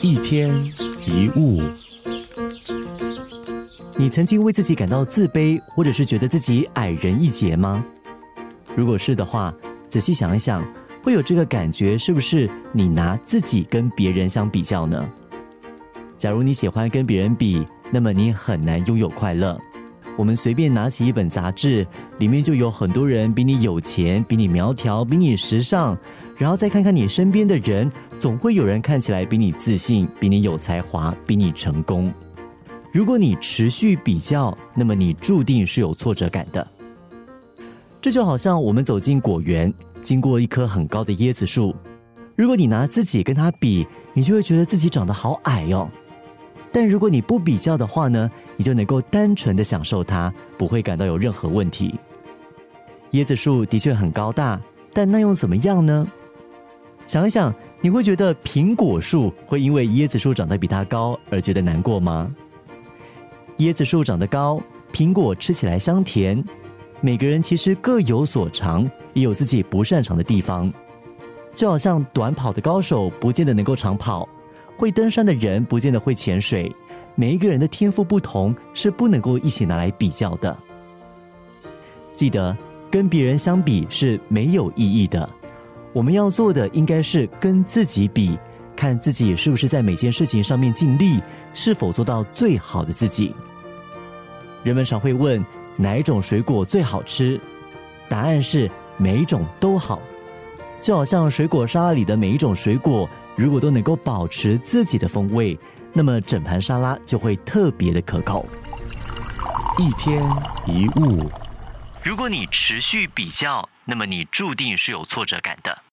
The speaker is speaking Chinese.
一天一物，你曾经为自己感到自卑，或者是觉得自己矮人一截吗？如果是的话，仔细想一想，会有这个感觉，是不是你拿自己跟别人相比较呢？假如你喜欢跟别人比，那么你很难拥有快乐。我们随便拿起一本杂志，里面就有很多人比你有钱，比你苗条，比你时尚。然后再看看你身边的人，总会有人看起来比你自信，比你有才华，比你成功。如果你持续比较，那么你注定是有挫折感的。这就好像我们走进果园，经过一棵很高的椰子树，如果你拿自己跟它比，你就会觉得自己长得好矮哦。但如果你不比较的话呢，你就能够单纯的享受它，不会感到有任何问题。椰子树的确很高大，但那又怎么样呢？想一想，你会觉得苹果树会因为椰子树长得比它高而觉得难过吗？椰子树长得高，苹果吃起来香甜。每个人其实各有所长，也有自己不擅长的地方。就好像短跑的高手不见得能够长跑。会登山的人不见得会潜水，每一个人的天赋不同，是不能够一起拿来比较的。记得跟别人相比是没有意义的，我们要做的应该是跟自己比，看自己是不是在每件事情上面尽力，是否做到最好的自己。人们常会问哪一种水果最好吃，答案是每一种都好，就好像水果沙拉里的每一种水果。如果都能够保持自己的风味，那么整盘沙拉就会特别的可口。一天一物，如果你持续比较，那么你注定是有挫折感的。